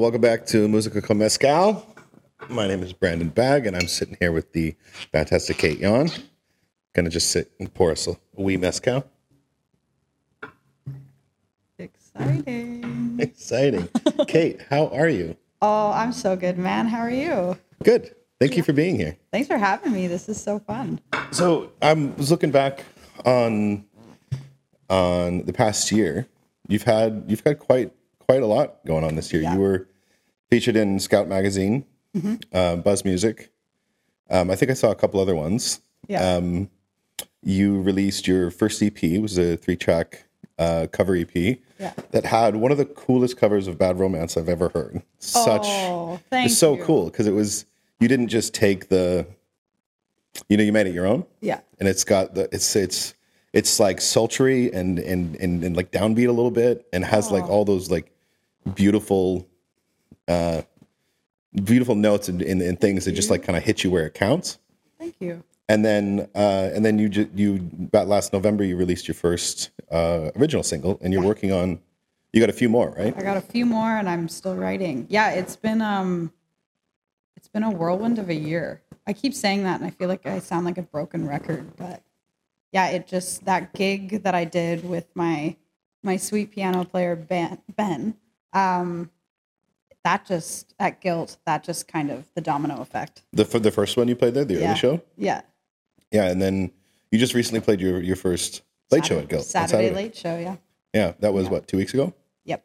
welcome back to Musica con Mezcal. My name is Brandon Bag, and I'm sitting here with the fantastic Kate Yahn. Gonna just sit and pour us a wee mezcal. Exciting. Exciting. Kate, how are you? Oh, I'm so good, man. How are you? Good. Thank you for being here. Thanks for having me. This is so fun. So I was looking back on on the past year. You've had you've had quite quite a lot going on this year. Yeah. You were featured in Scout Magazine, uh, Buzz Music. Um, I think I saw a couple other ones. Yeah. Um, you released your first EP. It was a three track uh, cover EP Yeah. that had one of the coolest covers of Bad Romance I've ever heard. Such Oh, it thank was so you. cool because it was you didn't just take the you know you made it your own Yeah. and it's got the it's it's it's like sultry and and and, and like downbeat a little bit and has like all those like beautiful uh beautiful notes and, and, and things that just like kind of hit you where it counts Thank you. and then uh and then you ju- you about last november you released your first uh original single and you're working on you got a few more right I got a few more and I'm still writing. Yeah, it's been um it's been a whirlwind of a year. I keep saying that and I feel like I sound like a broken record, but yeah, it just that gig that I did with my my sweet piano player Ben, ben um that just at Guilt that just kind of the domino effect the for the first one you played there the yeah early show yeah yeah and then you just recently played your your first late show at Guilt. on saturday, late show yeah yeah that was what two weeks ago Yep.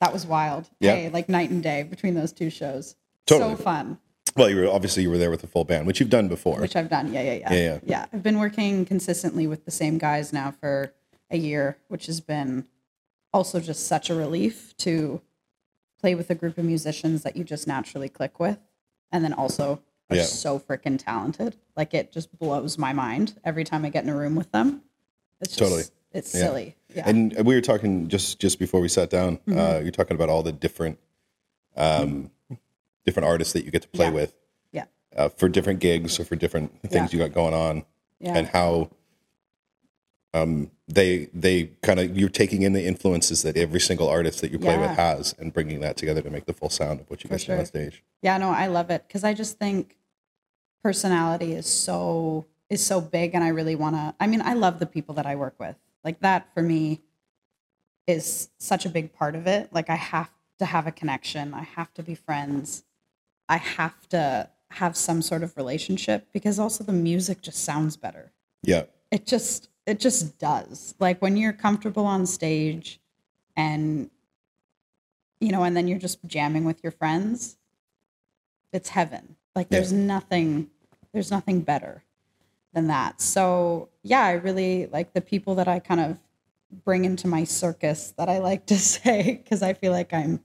That was wild. Yeah. Hey, like night and day between those two shows. Totally. So fun, well you were obviously you were there with the full band which you've done before which I've done. Yeah, yeah, yeah. Yeah, yeah. I've been working consistently with the same guys now for a year, which has been also just such a relief to play with a group of musicians that you just naturally click with. And then also are Yeah. so freaking talented. Like it just blows my mind every time I get in a room with them. It's just, Totally. It's Yeah. silly. Yeah. And we were talking just just before we sat down. Mm-hmm. Uh, you're talking about all the different um, different artists that you get to play Yeah. with yeah. uh, for different gigs or for different things you got going on, Yeah. and how um, they they kind of you're taking in the influences that every single artist that you play with has and bringing that together to make the full sound of what you guys do on stage. Yeah, no, I love it because I just think personality is so is so big, and I really want to. I mean, I love the people that I work with. Like that for me is such a big part of it. Like I have to have a connection. I have to be friends. I have to have some sort of relationship because also the music just sounds better Yeah, it just it just does. Like when you're comfortable on stage and you know and then you're just jamming with your friends it's heaven. Like Yeah. there's nothing there's nothing better than that. So yeah i really like the people that i kind of bring into my circus that i like to say because i feel like i'm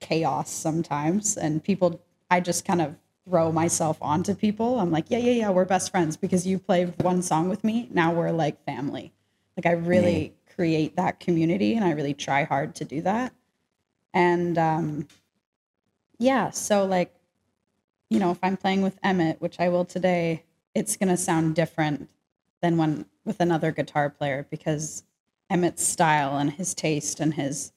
chaos sometimes. And people i just kind of throw myself onto people. I'm like yeah yeah yeah we're best friends because you played one song with me. Now we're like family. Like i really create that community and i really try hard to do that. And um yeah so like you know if i'm playing with emmett which i will today it's going to sound different than when with another guitar player because emmett's style and his taste and his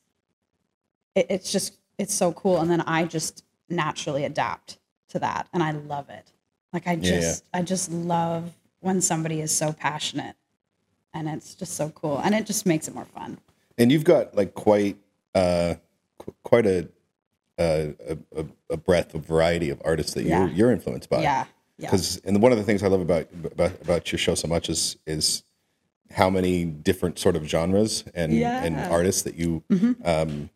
it, it's just it's so cool. And then i just naturally adapt to that and i love it like i Yeah, yeah. just i just love when somebody is so passionate and it's just so cool and it just makes it more fun and you've got like quite uh, qu- quite a, a a a breadth of variety of artists that Yeah. you're you're influenced by. yeah yeah because and one of the things I love about, about about your show so much is is how many different sort of genres and and artists that you um,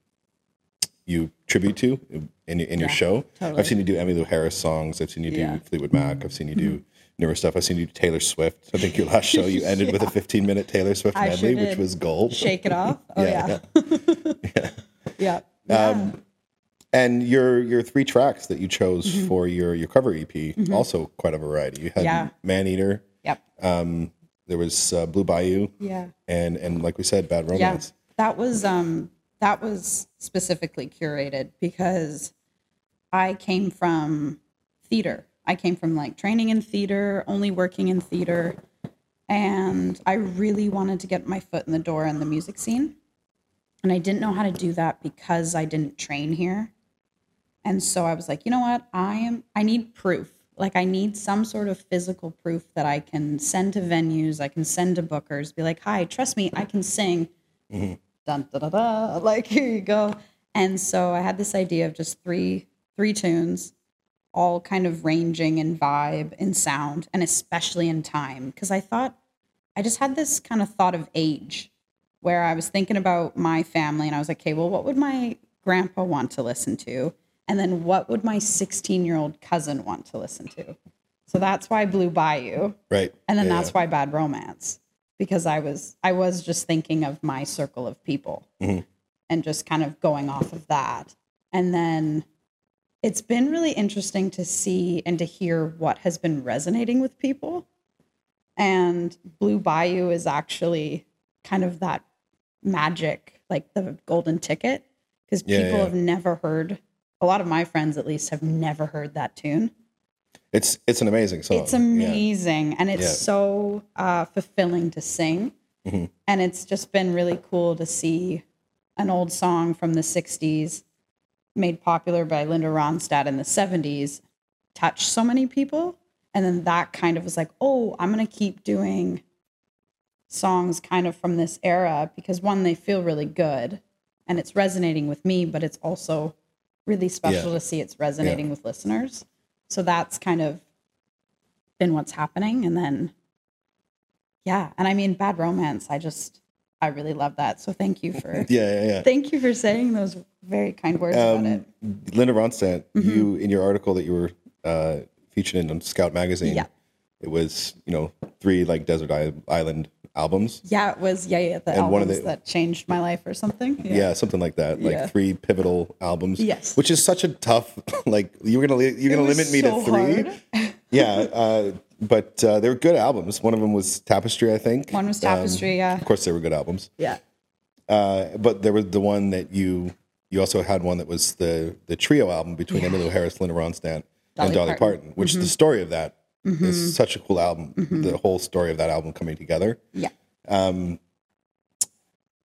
you tribute to in your, in your Yeah, show. totally. I've seen you do Emmylou Harris songs. I've seen you do Yeah. Fleetwood Mac. I've seen you do newer stuff. I've seen you do Taylor Swift. I think your last show you ended with a 15 minute Taylor Swift I medley, which was gold. shake it off oh Yeah, yeah yeah yeah, Um, and your your three tracks that you chose Mm-hmm. for your your cover EP also quite a variety. You had Yeah. Man Eater. yep Um, there was uh, Blue Bayou, yeah and and like we said, Bad Romance. Yeah, that was um that was specifically curated because I came from theater. I came from like training in theater, only working in theater, and I really wanted to get my foot in the door in the music scene. And I didn't know how to do that because I didn't train here. And so I was like, you know what? I am I need proof. Like I need some sort of physical proof that I can send to venues, I can send to bookers, be like, "Hi, trust me, I can sing." Mm-hmm. Dun da da da. Like here you go. And so I had this idea of just three three tunes, all kind of ranging in vibe and sound, and especially in time. Because I thought I just had this kind of thought of age where I was thinking about my family and I was like, okay, well, what would my grandpa want to listen to? And then what would my 16 year old cousin want to listen to? So that's why Blue Bayou. Right. And then Yeah, that's why Bad Romance. Because I was I was just thinking of my circle of people Mhm. and just kind of going off of that. And then it's been really interesting to see and to hear what has been resonating with people. And Blue Bayou is actually kind of that magic, like the golden ticket, because Yeah, people yeah. have never heard, a lot of my friends at least have never heard that tune. It's it's an amazing song. It's Yeah. amazing and it's Yeah. so uh, fulfilling to sing. Mhm. And it's just been really cool to see an old song from the 60s made popular by Linda Ronstadt in the 70s touch so many people. And then that kind of was like, oh, I'm going to keep doing songs kind of from this era because one, they feel really good and it's resonating with me, but it's also really special Yeah. to see it's resonating with listeners. So that's kind of been what's happening. And then, yeah. And I mean, Bad Romance, I just, I really love that. So thank you for, Yeah, yeah, yeah. thank you for saying those very kind words yeah. about it. Um, Linda Ronstadt, Mm-hmm. you in your article that you were uh, featured in on Scout magazine. Yeah. It was you know three like desert island albums. Yeah, it was, yeah, yeah, the And one of albums the- that changed my life or something. Yeah. something like that. Like Yeah. three pivotal albums. Yes. Which is such a tough. Like you're gonna you're gonna limit me so to three. yeah, uh, but uh, they were good albums. One of them was Tapestry, I think. One was Um, Tapestry, yeah. Of course, they were good albums. Yeah. Uh, but there was the one that you you also had one that was the the trio album between Emmylou Harris, Linda Ronstadt, Dolly and Dolly Parton. Parton, which the story of that is such a cool album. The whole story of that album coming together. Yeah. Um,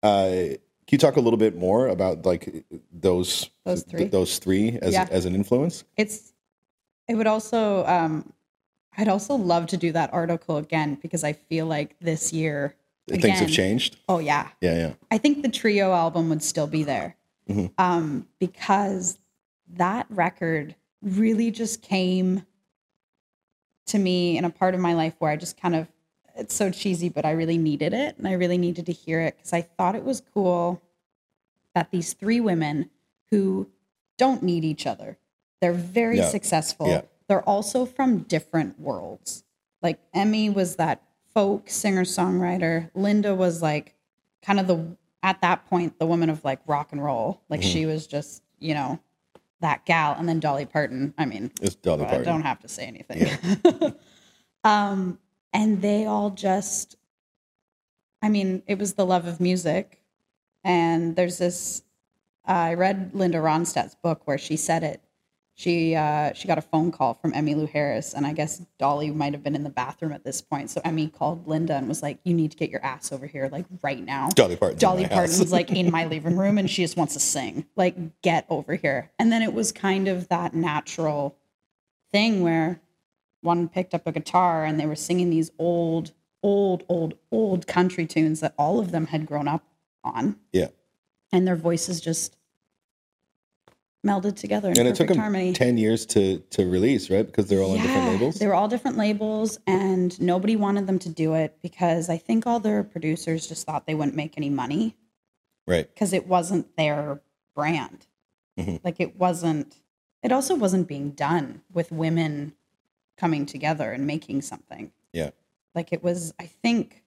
Uh, can you talk a little bit more about like those Those three? those three as Yeah. as an influence? It's, it would also, um, I'd also love to do that article again because I feel like this year, Things have changed. Oh, yeah. Yeah, yeah. I think the trio album would still be there Mhm. um, because that record really just came to me in a part of my life where I just kind of, it's so cheesy, but I really needed it. And I really needed to hear it because I thought it was cool that these three women who don't need each other, they're very Yeah. successful. Yeah. They're also from different worlds. Like Emmy was that folk singer songwriter. Linda was like kind of the at that point the woman of like rock and roll. Like Mm-hmm. she was just you know that gal. And then Dolly Parton. I mean, It's Dolly I Parton. don't have to say anything. um, and they all just, I mean, it was the love of music. And there's this, I read Linda Ronstadt's book where she said it. She uh, she got a phone call from Emmylou Harris, and I guess Dolly might have been in the bathroom at this point. So Emmy called Linda and was like, "You need to get your ass over here, like right now." Dolly Parton. Dolly Parton's like in my living room and she just wants to sing. Like, get over here. And then it was kind of that natural thing where one picked up a guitar and they were singing these old, old, old, old country tunes that all of them had grown up on. yeah. And their voices just melded together And it took them harmony. 10 years to, to release, right? Because they're all on different labels. They were all different labels, and nobody wanted them to do it because I think all their producers just thought they wouldn't make any money Right. because it wasn't their brand. Mhm. Like it wasn't. It also wasn't being done with women coming together and making something. Yeah. Like it was. I think,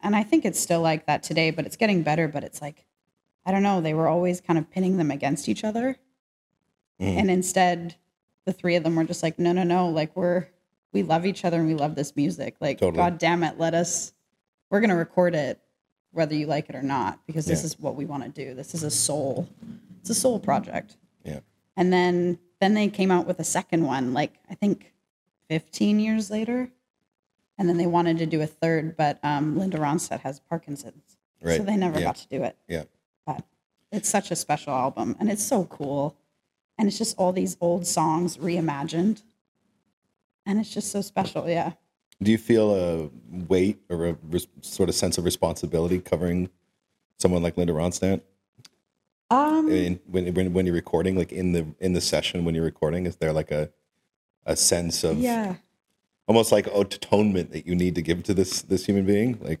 and I think it's still like that today, but it's getting better. But it's like, I don't know. They were always kind of pinning them against each other, Mhm. and instead, the three of them were just like, no, no, no. Like we're we love each other and we love this music. Like, Totally. God damn it, let us. We're gonna record it whether you like it or not because this Yeah. is what we want to do this is a soul it's a soul project Yeah. and then then they came out with a second one like i think 15 years later and then they wanted to do a third but um, linda ronstadt has parkinson's Right. so they never Yeah. got to do it Yeah. But it's such a special album and it's so cool. And it's just all these old songs reimagined. And it's just so special. Yeah. Do you feel a weight or a res- sort of sense of responsibility covering someone like Linda Ronstadt Um, in, when, when when you're recording, like in the in the session when you're recording? Is there like a a sense of yeah. almost like atonement that you need to give to this this human being? Like,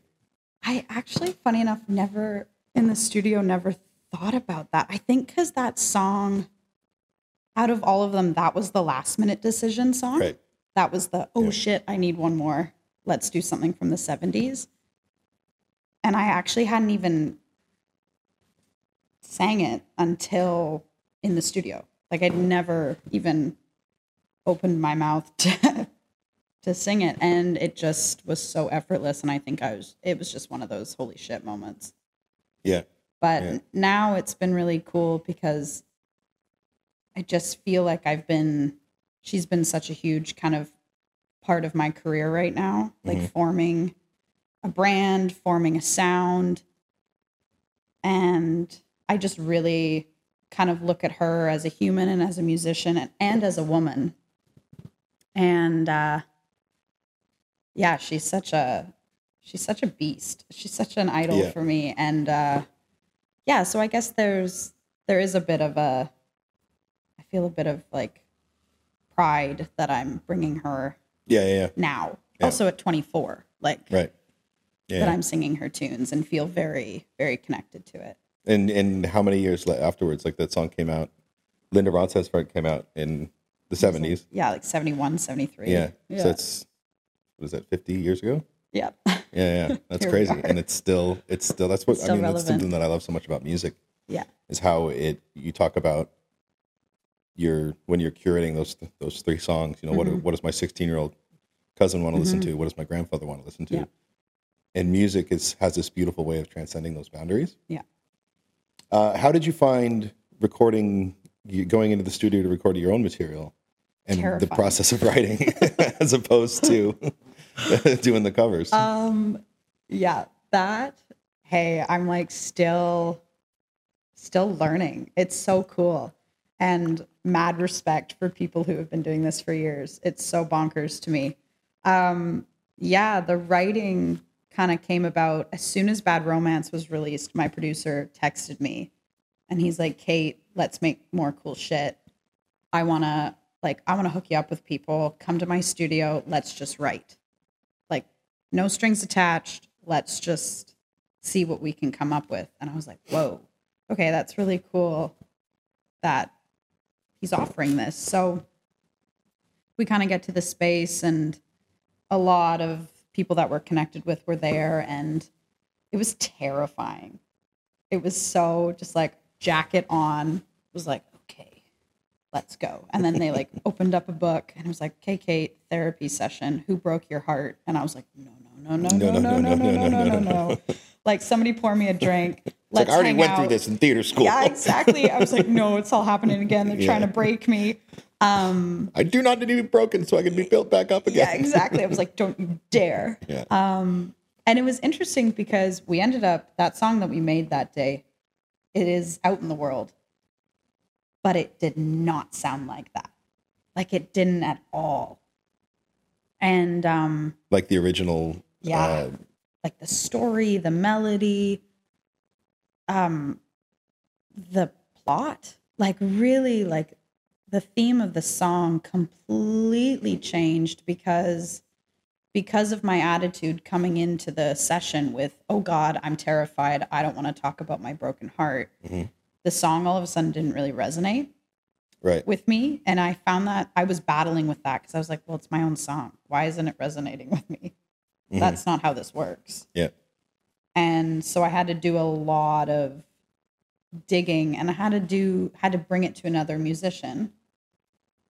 I actually, funny enough, never in the studio, never thought about that. I think because that song, out of all of them, that was the last minute decision song. right? That was the, oh Yeah. shit, I need one more. Let's do something from the 70s. And I actually hadn't even sang it until in the studio. Like I'd never even opened my mouth to to sing it and it just was so effortless and I think I was it was just one of those holy shit moments. Yeah, But Yeah. now it's been really cool because I just feel like I've been, she's been such a huge kind of part of my career right now, like Mhm. forming a brand, forming a sound. And I just really kind of look at her as a human and as a musician and, and as a woman. And uh, yeah, she's such a she's such a beast. She's such an idol Yeah. for me. And uh, yeah, so I guess there's there is a bit of a I feel a bit of like pride that I'm bringing her yeah, yeah, yeah. now. Yeah. Also at 24, like right. that I'm singing her tunes and feel very very connected to it. and and how many years afterwards? Like that song came out. Linda Ronstadt's part came out in the seventies. Yeah, like 71, 73. Yeah. Yeah. So it's what is that? Fifty years ago. Yeah. Yeah, yeah, that's crazy, and it's still, it's still. That's what It's I still mean. That's something that I love so much about music yeah. is how it. You talk about your when you're curating those those three songs. You know, what Mhm. what does my 16 year old cousin want to listen Mhm. to? What does my grandfather want to listen to? Yeah. And music is has this beautiful way of transcending those boundaries. Yeah. Uh, how did you find recording? You going into the studio to record your own material, and the process of writing, as opposed to doing the covers. Um yeah, that hey, I'm like still still learning. It's so cool. And mad respect for people who have been doing this for years. It's so bonkers to me. Um yeah, the writing kind of came about as soon as Bad Romance was released. My producer texted me and he's like, "Kate, let's make more cool shit. I want to like I want to hook you up with people. Come to my studio. Let's just write." No strings attached. Let's just see what we can come up with. And I was like, whoa, okay, that's really cool that he's offering this. So we kind of get to the space, and a lot of people that we're connected with were there, and it was terrifying. It was so just like jacket on, it was like, okay, let's go. And then they like opened up a book and it was like, okay, Kate, therapy session. Who broke your heart? And I was like, no, no, no, no, no, no, no, no, no, no, no. Like somebody pour me a drink. Let's like I already went out. through this in theater school. Yeah, exactly. I was like, no, it's all happening again. They're trying to break me. Um, I do not need to be broken so I can be built back up again. yeah, exactly. I was like, don't you dare. Yeah. Um, and it was interesting because we ended up that song that we made that day, it is out in the world, but it did not sound like that. Like it didn't at all. And um, like the original. Yeah. Uh, like the story, the melody, um, the plot, like really like the theme of the song completely changed because because of my attitude coming into the session with oh god i'm terrified i don't want to talk about my broken heart Mhm. the song all of a sudden didn't really resonate right. with me and i found that i was battling with that because i was like well it's my own song why isn't it resonating with me Mhm. that's not how this works. Yeah. and so i had to do a lot of digging and i had to do had to bring it to another musician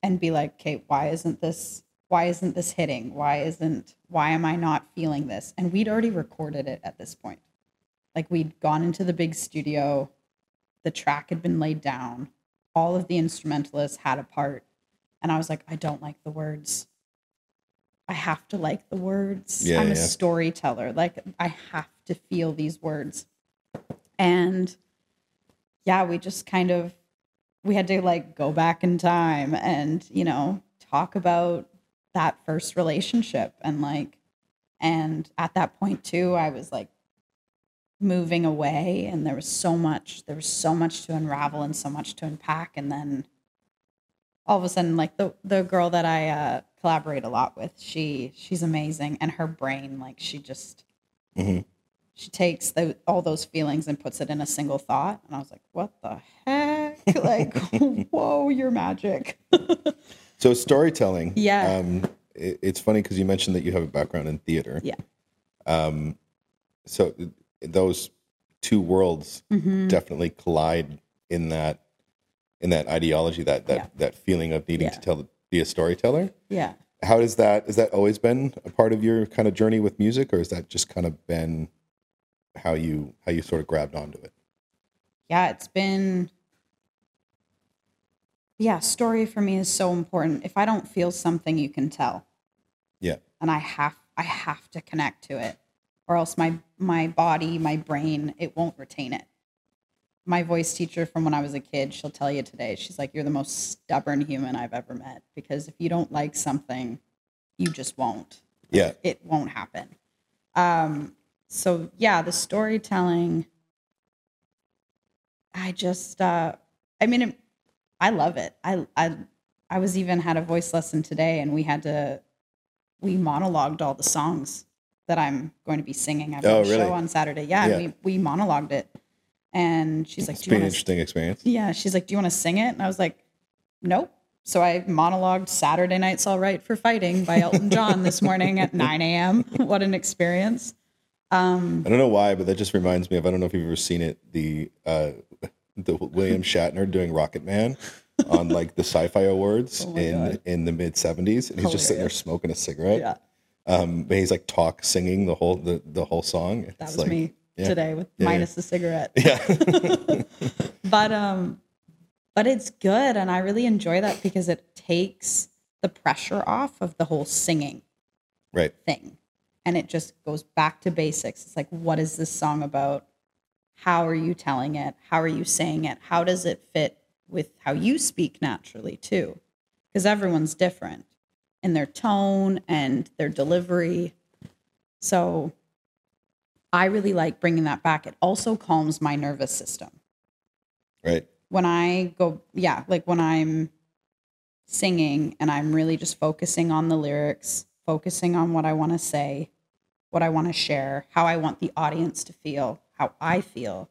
and be like okay why isn't this why isn't this hitting? Why isn't why am i not feeling this? And we'd already recorded it at this point. Like we'd gone into the big studio the track had been laid down all of the instrumentalists had a part and i was like i don't like the words i have to like the words. Yeah, i'm a storyteller. Like i have to feel these words. And yeah, we just kind of we had to like go back in time and, you know, talk about that first relationship and like and at that point too, I was like moving away and there was so much there was so much to unravel and so much to unpack. And then all of a sudden like the the girl that I uh collaborate a lot with, she she's amazing and her brain like she just Mhm. she takes the, all those feelings and puts it in a single thought and I was like, "What the heck?" like, "Whoa, you're magic." So storytelling. Yeah. Um, it, it's funny because you mentioned that you have a background in theater. Yeah. Um, so those two worlds Mhm. definitely collide in that in that ideology, that that Yeah. that feeling of needing Yeah. to tell be a storyteller. Yeah. How does that is that always been a part of your kind of journey with music, or is that just kind of been how you how you sort of grabbed onto it? yeah, it's been yeah, story for me is so important. If I don't feel something, you can tell. Yeah. And I have I have to connect to it or else my my body, my brain, it won't retain it. My voice teacher from when I was a kid, she'll tell you today. She's like you're the most stubborn human I've ever met because if you don't like something, you just won't Yeah. it won't happen. Um, so yeah, the storytelling. I just, uh, I mean, it, I love it. I, I, I was even had a voice lesson today, and we had to, we monologued all the songs that I'm going to be singing. I've got Oh, a really? show on Saturday. Yeah, Yeah. we we monologued it, and she's like, It's "Do been you an want to interesting experience. yeah, she's like, "Do you want to sing it?" And I was like, "Nope." So I monologued "Saturday Night's All Right for Fighting" by Elton John this morning at 9 a.m. What an experience! Um, I don't know why, but that just reminds me of I don't know if you've ever seen it the uh, the William Shatner doing Rocket Man on like the Sci-Fi Awards Oh in God. in the mid '70s, and he's just sitting there smoking a cigarette. yeah, Um, but he's like talk singing the whole the, the whole song. that was like, me yeah. today with Yeah, minus the cigarette. Yeah, but um, but it's good, and I really enjoy that because it takes the pressure off of the whole singing. right. thing. And it just goes back to basics. It's like, what is this song about? How are you telling it? How are you saying it? How does it fit with how you speak naturally, too? Because everyone's different in their tone and their delivery. So I really like bringing that back. It also calms my nervous system Right. when I go, yeah, like when I'm singing and I'm really just focusing on the lyrics, focusing on what I want to say, what I want to share, how I want the audience to feel, how I feel,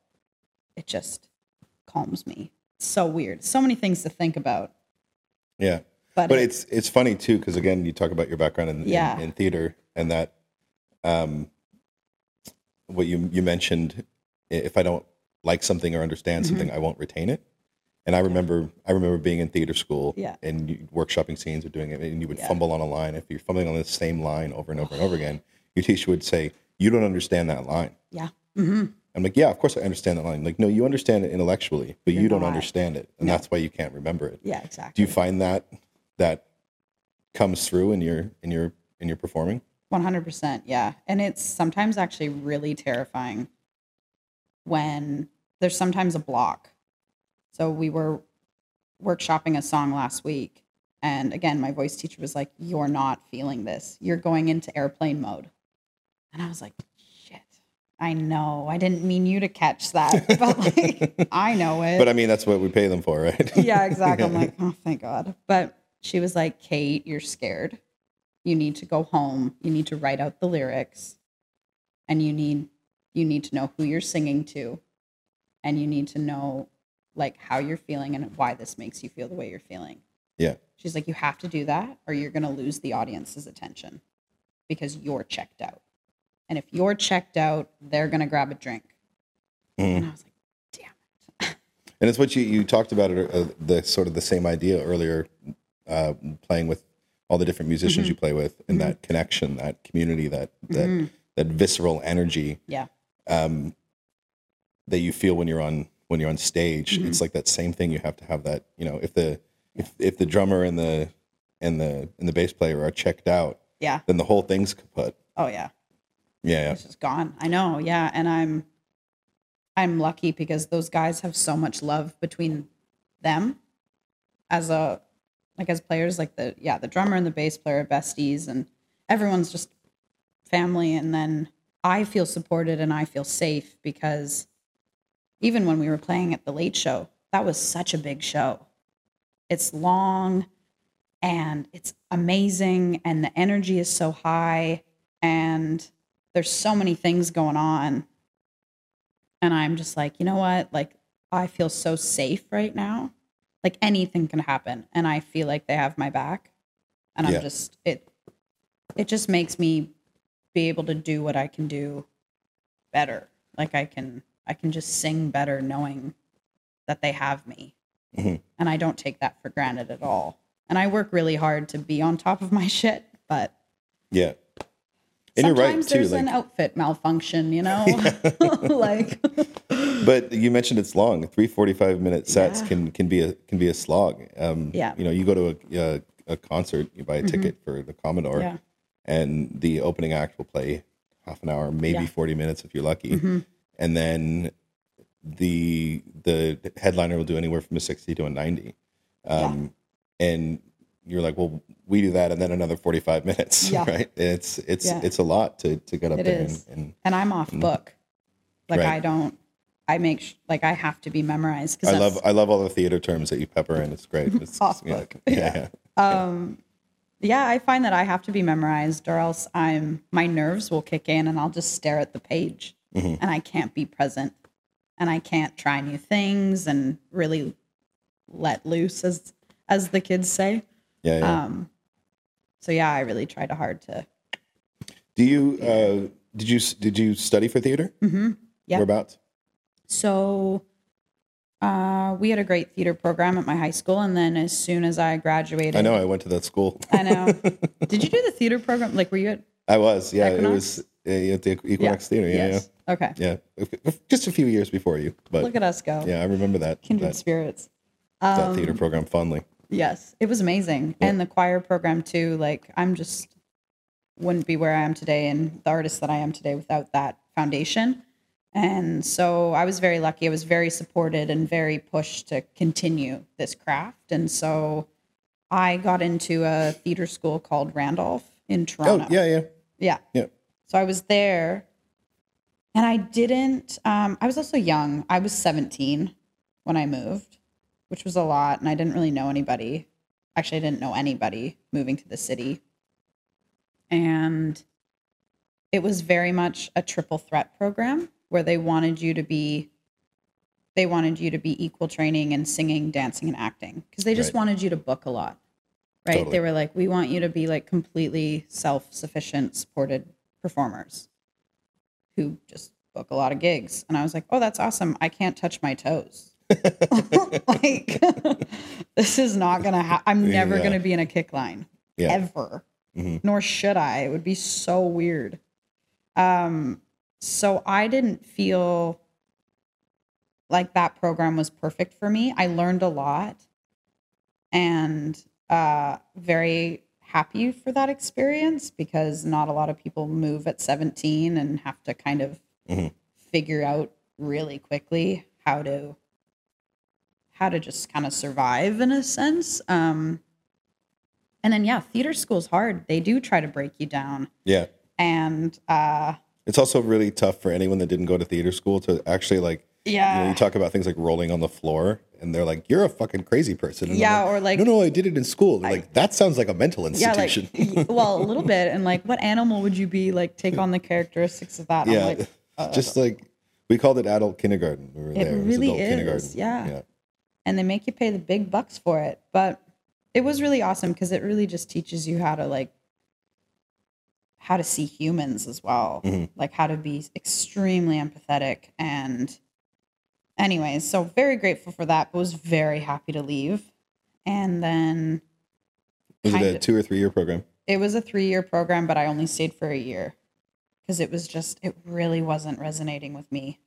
it just calms me. It's so weird. So many things to think about. Yeah. But, But it- it's it's funny too because again, you talk about your background in, Yeah. in, in theater and that um, what you you mentioned. If I don't like something or understand something, I won't retain it. And I remember I remember being in theater school Yeah. and you, workshopping scenes or doing it, and you would Yeah. fumble on a line. If you're fumbling on the same line over and over and over again, your teacher would say, "You don't understand that line." yeah. hmm I'm like, "Yeah, of course I understand that line." Like, no, you understand it intellectually, but You're you don't not. understand it, and No. that's why you can't remember it. Yeah, exactly. Do you find that that comes through in your in your in your performing? 100%. Yeah. And it's sometimes actually really terrifying when there's sometimes a block. So we were workshopping a song last week. And again, my voice teacher was like, You're not feeling this. You're going into airplane mode. And I was like, Shit, I know. I didn't mean you to catch that. But like, I know it But I mean, that's what we pay them for, right? yeah, exactly. I'm like, oh, thank God. But she was like, Kate, you're scared. You need to go home. You need to write out the lyrics, and you need you need to know who you're singing to, and you need to know like how you're feeling and why this makes you feel the way you're feeling. yeah, She's like, you have to do that, or you're gonna lose the audience's attention because you're checked out. And if you're checked out, they're gonna grab a drink. Mhm. And I was like, damn it. and it's what you you talked about it uh, the sort of the same idea earlier, uh, playing with all the different musicians Mhm. you play with, and Mhm. that connection, that community, that that Mhm. that visceral energy Yeah. um, that you feel when you're on when you're on stage. It's like that same thing. You have to have that. You know, if the if if the drummer and the and the and the bass player are checked out, Yeah. then the whole thing's kaput. Oh yeah. Yeah, yeah. it's just gone. I know, yeah. And I'm I'm lucky because those guys have so much love between them as a like as players like the yeah the drummer and the bass player are besties and everyone's just family and then I feel supported and I feel safe because even when we were playing at the late show that was such a big show. It's long and it's amazing and the energy is so high and there's so many things going on. And i'm just like you know what? Like i feel so safe right now like anything can happen and i feel like they have my back and i'm Yeah. just it it just makes me be able to do what i can do better like i can i can just sing better knowing that they have me Mhm. and i don't take that for granted at all and i work really hard to be on top of my shit but Yeah. And you're sometimes right too. there's Like, an outfit malfunction you know like but you mentioned it's long. Three 45 minute sets Yeah. can can be a can be a slog. Um, Yeah. You know, you go to a, a, a concert, you buy a ticket for the Commodore, yeah and the opening act will play half an hour, maybe Yeah. 40 minutes if you're lucky. Mhm. And then the the headliner will do anywhere from a 60 to a 90. Um, And you're like, well, we do that and then another 45 minutes, Yeah. right? It's it's it's a lot to to get up It there is. and, and and i'm off book like Right. i don't i make sh- like i have to be memorized because I love I love all the theater terms that you pepper in. It's great. It's, Off yeah, book. Yeah, yeah. um yeah i find that i have to be memorized or else i'm my nerves will kick in and i'll just stare at the page Mhm. and i can't be present and i can't try new things and really let loose as as the kids say yeah, yeah. um so yeah i really tried hard to Do you uh, did you did you study for theater? Mm-hmm. Yeah. Whereabouts? So uh, we had a great theater program at my high school, and then as soon as I graduated, I know I went to that school. I know. Did you do the theater program? Like, were you at I was. Yeah, Equinox? it was uh, at the Equinox Theater. Yeah, yes. Okay. yeah, yeah. Just a few years before you, but Look at us go. yeah, I remember that Kindred that, spirits. that Um, theater program fondly. Yes, it was amazing, and the choir program too. Like, I'm just wouldn't be where I am today, and the artist that I am today without that foundation. And so I was very lucky. I was very supported and very pushed to continue this craft. And so I got into a theater school called Randolph in Toronto. Oh yeah, yeah, Yeah. yeah. So I was there and I didn't, um, I was also young. I was 17 when I moved, which was a lot. And I didn't really know anybody. Actually, I didn't know anybody moving to the city. And it was very much a triple threat program where they wanted you to be they wanted you to be equal training and singing, dancing, and acting because they just Right. wanted you to book a lot. Right? Totally. They were like, we want you to be like completely self sufficient, supported performers who just book a lot of gigs. And I was like, oh, that's awesome. I can't touch my toes. like, this is not going to happen. I'm never Yeah. going to be in a kick line Yeah. ever, Mhm. nor should I. It would be so weird. Um, so I didn't feel like that program was perfect for me. I learned a lot and uh, very happy for that experience because not a lot of people move at 17 and have to kind of Mhm. figure out really quickly how to how to just kind of survive in a sense um and then yeah theater school's hard they do try to break you down yeah. and uh It's also really tough for anyone that didn't go to theater school to actually like. You, know, yeah you talk about things like rolling on the floor, and they're like, "You're a fucking crazy person." And yeah or like no, no, I did it in school. They're like that sounds like a mental institution. yeah like well a little bit and like what animal would you be like take on the characteristics of that yeah, I'm like uh, just like we called it adult kindergarten. We were It there. really it was adult is, kindergarten. yeah. yeah, and they make you pay the big bucks for it. But it was really awesome because it really just teaches you how to like how to see humans as well, Mhm. like how to be extremely empathetic. And, anyways, so very grateful for that, but was very happy to leave. And then Was it a of- two or three year program? it was a three year program, but I only stayed for a year because it was just, it really wasn't resonating with me.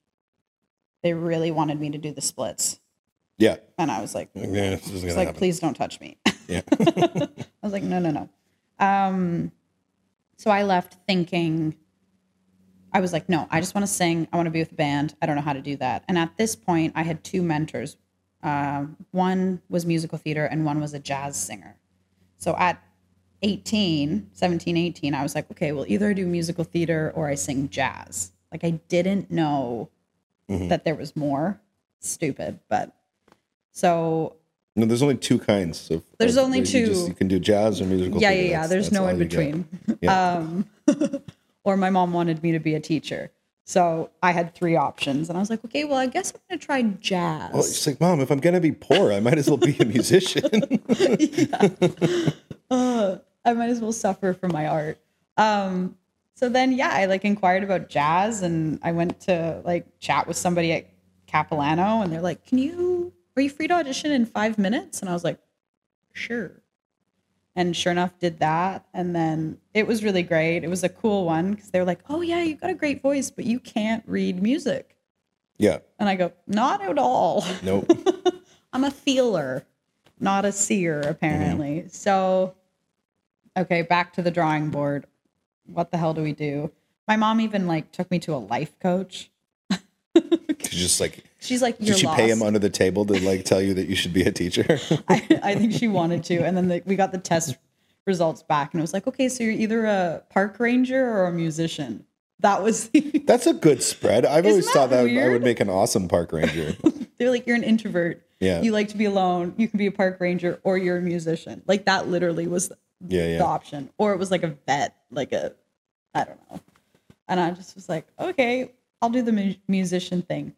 They really wanted me to do the splits. Yeah, And I was like, yeah, this isn't gonna like, happen. please don't touch me. Yeah, I was like, no, no, no. Um, so I left thinking I was like, no, I just want to sing. I want to be with a band. I don't know how to do that. And at this point, I had two mentors. Uh, one was musical theater, and one was a jazz singer. So at 18, 17, 18, I was like, okay, well, either I do musical theater or I sing jazz. Like, I didn't know that there was more. Stupid. But so No, there's only two kinds of. There's of- only you just- two. you can do jazz or musical. yeah, theater. yeah, yeah. That's- There's that's no in between. Yeah. Um, or my mom wanted me to be a teacher. So I had three options. And I was like, okay, well, I guess I'm going to try jazz. Well, she's like, Mom, if I'm gonna be poor, I might as well be a musician. uh, I might as well suffer for my art. Um, so then, yeah, I like inquired about jazz and I went to like chat with somebody at Capilano and they're like, can you, are you free to audition in five minutes? And I was like, sure. And sure enough, did that. And then it was really great. It was a cool one because they were like, oh, yeah, you've got a great voice, but you can't read music. yeah. And I go, not at all. Nope. I'm a feeler, not a seer, apparently. Mm-hmm. So, okay, back to the drawing board. What the hell do we do? My mom even like took me to a life coach. She's just like, She's like, "You're did she lost." pay him under the table to like tell you that you should be a teacher? I, I think she wanted to, and then the, we got the test results back, and it was like, okay, so you're either a park ranger or a musician. That was the, That's a good spread. I've always thought that I would make an awesome park ranger. they're like, you're an introvert. Yeah. You like to be alone. You can be a park ranger or you're a musician. Like that literally was Yeah, the option. Or it was like a vet, like a, I don't know. And I just was like, okay, I'll do the mu- musician thing.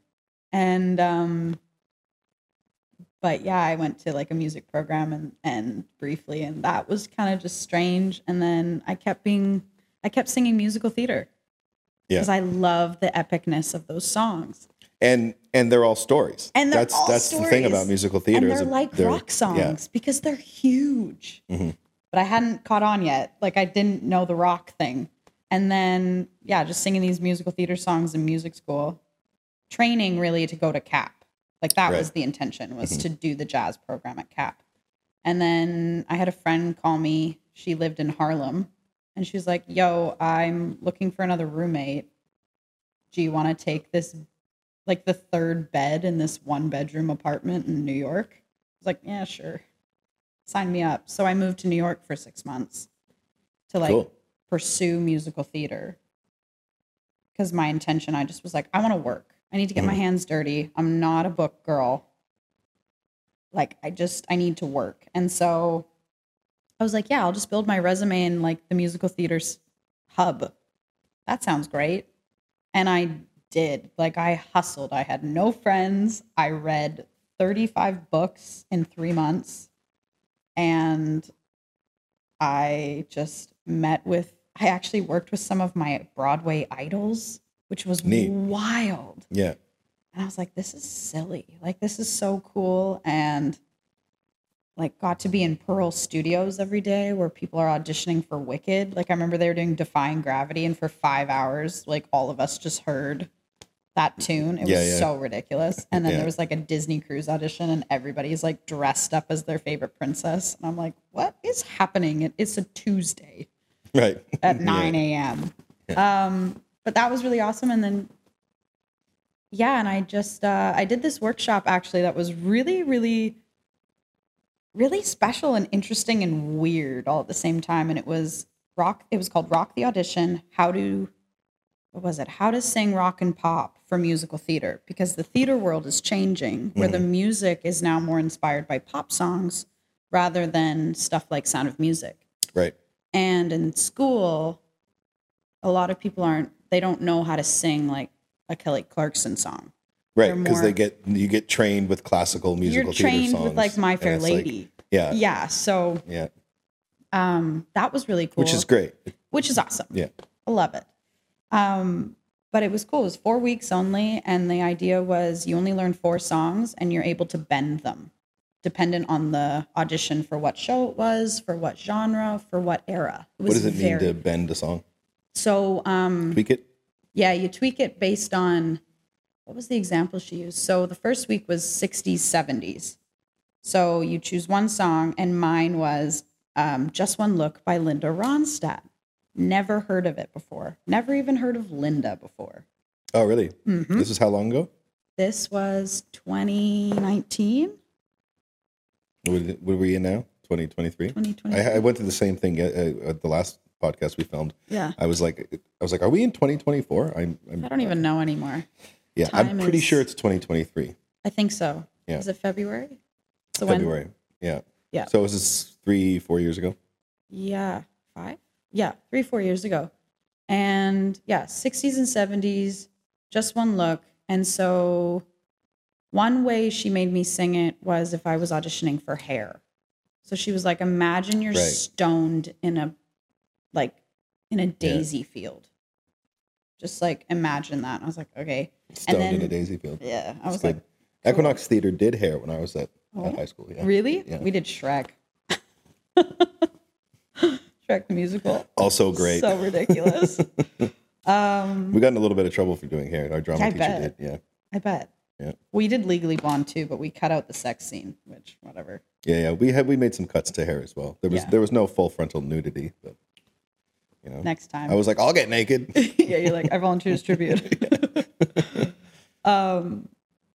And, um, but yeah, I went to like a music program and, and briefly, and that was kind of just strange. And then I kept being, I kept singing musical theater Yeah. because I love the epicness of those songs. And and they're all stories. And they're that's that's the thing about musical theater and they're that like they're- rock songs Yeah. because they're huge. Mhm. But I hadn't caught on yet. Like I didn't know the rock thing. And then yeah, just singing these musical theater songs in music school, training really to go to CAP. Like that was the intention was Mhm. to do the jazz program at CAP. And then I had a friend call me. She lived in Harlem, and she's like, "Yo, I'm looking for another roommate. Do you want to take this like the third bed in this one bedroom apartment in New York. I was like, yeah, sure. Sign me up. So I moved to New York for six months to like Cool. pursue musical theater. Because my intention, I just was like, I want to work. I need to get my Mhm. hands dirty. I'm not a book girl. Like, I just, I need to work. And so I was like, yeah, I'll just build my resume in like the musical theater's hub. That sounds great. And I did. Like I hustled. I had no friends. I read 35 books in 3 months and I just met with I actually worked with some of my Broadway idols, which was Neat. wild. Yeah. And I was like, this is silly. Like, this is so cool. And like, got to be in Pearl Studios every day where people are auditioning for Wicked. Like, I remember they were doing Defying Gravity, and for five hours, like, all of us just heard that tune. It Yeah, was yeah. so ridiculous. And then Yeah. there was like a Disney cruise audition, and everybody's like dressed up as their favorite princess. And I'm like, what is happening? It's a Tuesday Right. at 9 a.m. Um, but that was really awesome. And then, yeah, and I just uh, I did this workshop actually that was really, really, really special and interesting and weird all at the same time. And it was rock. It was called Rock the Audition. How to what was it? How to sing rock and pop for musical theater because the theater world is changing, where the music is now more inspired by pop songs rather than stuff like Sound of Music. Right. And in school, a lot of people aren't, they don't know how to sing like a Kelly Clarkson song. Right. Because they get you get trained with classical musical You're theater trained songs. with like My Fair it's like- Lady. yeah. yeah. So Yeah. um, that was really cool. Which is great. Which is awesome. Yeah. I love it. Um, but it was cool. It was four weeks only. And the idea was you only learn four songs and you're able to bend them dependent on the audition for what show it was, for what genre, for what era. What does it mean to bend a song? So um, Tweak it? Yeah, you tweak it based on what was the example she used? So the first week was 60s, 70s. So you choose one song, and mine was um, Just One Look by Linda Ronstadt. Never heard of it before. Never even heard of Linda before. Oh, really? Mm-hmm. This is how long ago? This was 2019, What, what are we in now? 2023? 2020. I, I went through the same thing at, at the last podcast we filmed. yeah. I was like, I was like, are we in 2024? I'm, I'm I don't even know anymore. yeah, I'm pretty is- sure it's 2023. I think so. Yeah. Is it February? So when- February. Yeah. Yeah. So was this three, four years ago? Yeah, five. Yeah, three, four years ago. And yeah, 60s and 70s, just one look. And so one way she made me sing it was if I was auditioning for hair. So she was like, imagine you're Right. stoned in a like in a daisy field. Just like imagine that. And I was like, okay. Stoned in a daisy field. Yeah. I was like, Equinox Theater did hair when I was at, Oh. at high school. Yeah. really? Yeah. We did Shrek. Shrek the musical. Also great. So ridiculous. um we got in a little bit of trouble for doing hair. Our drama I teacher bet. did. Yeah. I bet. Yeah. We did Legally Blonde too, but we cut out the sex scene, which whatever. Yeah, yeah. We had we made some cuts to hair as well. There was Yeah. there was no full frontal nudity, but you know. Next time. I was like, I'll get naked. yeah, you're like, I volunteer as tribute. um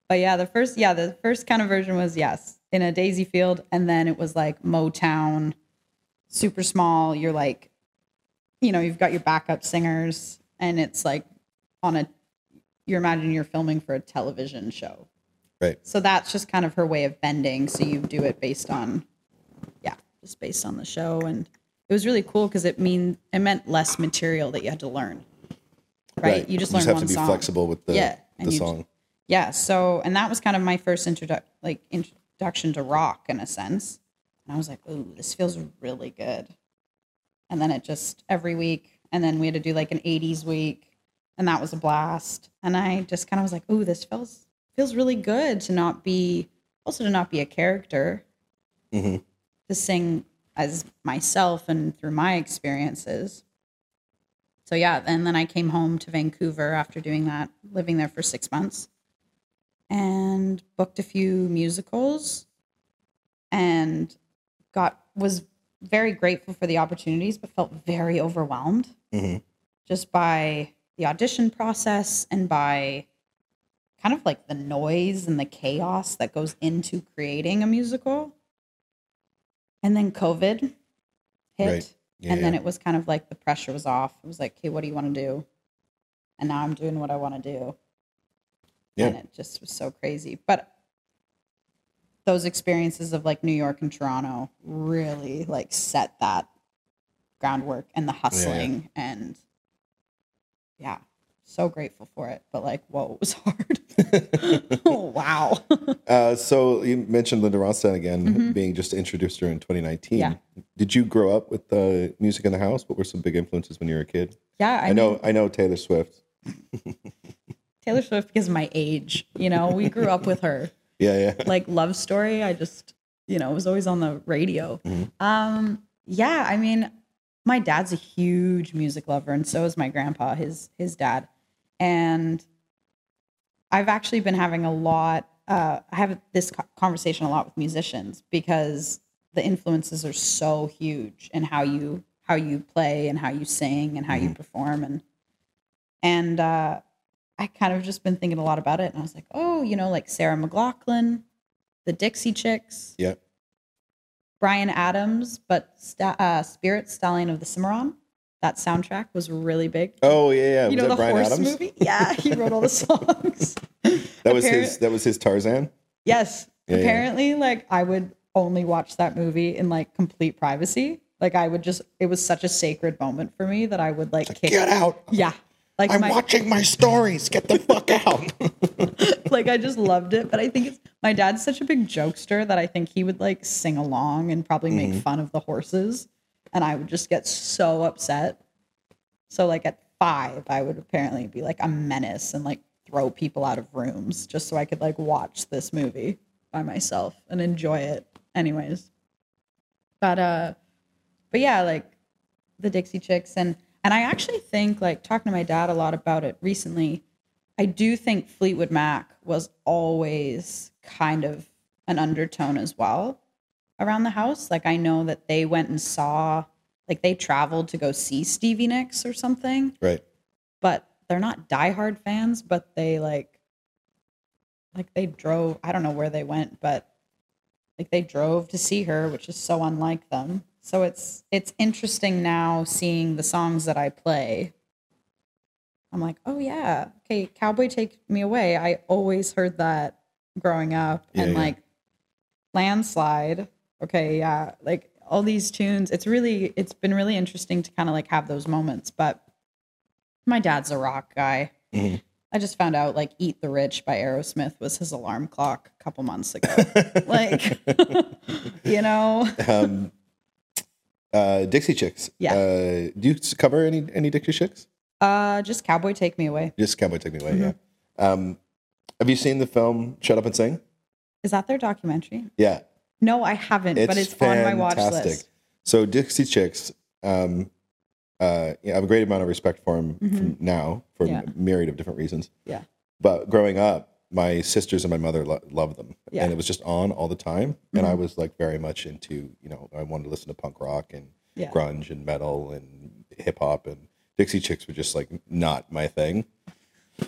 but yeah, the first yeah, the first kind of version was yes, in a daisy field, and then it was like Motown, super small. You're like, you know, you've got your backup singers, and it's like on a you're imagining you're filming for a television show. right. So that's just kind of her way of bending. So you do it based on, yeah, just based on the show, and it was really cool because it mean it meant less material that you had to learn. Right, you just learn have one to be song. flexible with the Yeah, the you song. Yeah, so and that was kind of my first introdu- like introduction to rock in a sense. And I was like, "Ooh, this feels really good." And then it just every week, and then we had to do like an '80s week, and that was a blast. And I just kind of was like, "Ooh, this feels feels really good to not be also to not be a character, hmm to sing as myself and through my experiences." So yeah, and then I came home to Vancouver after doing that, living there for six months, and booked a few musicals, and got was very grateful for the opportunities, but felt very overwhelmed hmm just by the audition process and by kind of like the noise and the chaos that goes into creating a musical. And then COVID hit. Right. Yeah, and then it was kind of like the pressure was off. It was like, okay, what do you want to do? And now I'm doing what I want to do. Yeah. And it just was so crazy. But those experiences of like New York and Toronto really like set that groundwork and the hustling and yeah, so grateful for it. But like, whoa, it was hard. oh wow. Uh, so you mentioned Linda Ronstadt again, Mhm. being just introduced to her in 2019. Yeah. Did you grow up with uh, music in the house? What were some big influences when you were a kid? yeah, I, I, know, mean, I know Taylor Swift. Taylor Swift because of my age. You know, we grew up with her. Yeah, yeah. like love story i just you know was always on the radio Mhm. um yeah i mean my dad's a huge music lover and so is my grandpa his his dad and i've actually been having a lot uh i have this conversation a lot with musicians because the influences are so huge in how you how you play and how you sing and how you perform and and uh I kind of just been thinking a lot about it, and I was like, oh, you know, like Sarah McLachlan, the Dixie Chicks, Yeah. Bryan Adams, but sta- uh, Spirit Stallion of the Cimarron. That soundtrack was really big. Oh, yeah, yeah. you was know the Bryan horse Adams? movie? Yeah, he wrote all the songs. That was his. That was his Tarzan. Yes. Yeah, yeah. Apparently, like I would only watch that movie in like complete privacy. Like I would just it was such a sacred moment for me that I would like kick Get out! Yeah. Like I'm my, watching my stories. Get the fuck out! like I just loved it. But I think it's my dad's such a big jokester that I think he would like sing along and probably make mm-hmm. fun of the horses. And I would just get so upset. So like at five, I would apparently be like a menace and like throw people out of rooms just so I could like watch this movie by myself and enjoy it. Anyways. But uh but yeah, like the Dixie Chicks and and I actually think like talking to my dad a lot about it recently. I do think Fleetwood Mac was always kind of an undertone as well around the house. Like I know that they went and saw like they traveled to go see Stevie Nicks or something, Right. but they're not diehard fans, but they like like they drove, I don't know where they went, but like they drove to see her, which is so unlike them. So it's it's interesting now seeing the songs that I play. I'm like, "Oh yeah, okay, Cowboy Take Me Away." I always heard that growing up Yeah, and yeah. like Landslide. Okay, yeah, like all these tunes. It's really it's been really interesting to kind of like have those moments, but my dad's a rock guy. Mhm. I just found out like Eat the Rich by Aerosmith was his alarm clock a couple months ago. like you know, um, uh, Dixie Chicks. Yeah. Uh, do you cover any any Dixie Chicks? uh just Cowboy Take Me Away. Just Cowboy Take Me Away. Mm-hmm. Yeah. Um, have you seen the film Shut Up and Sing? Is that their documentary? Yeah. No, I haven't, but it's on my watch list. So Dixie Chicks, um, uh, yeah, I have a great amount of respect for him from now for Mm-hmm. Yeah. a myriad of different reasons. Yeah. But growing up, my sisters and my mother lo- loved them, Yeah. and it was just on all the time. And Mhm. I was like very much into, you know, I wanted to listen to punk rock and Yeah. grunge and metal and hip hop, and Dixie Chicks were just like not my thing.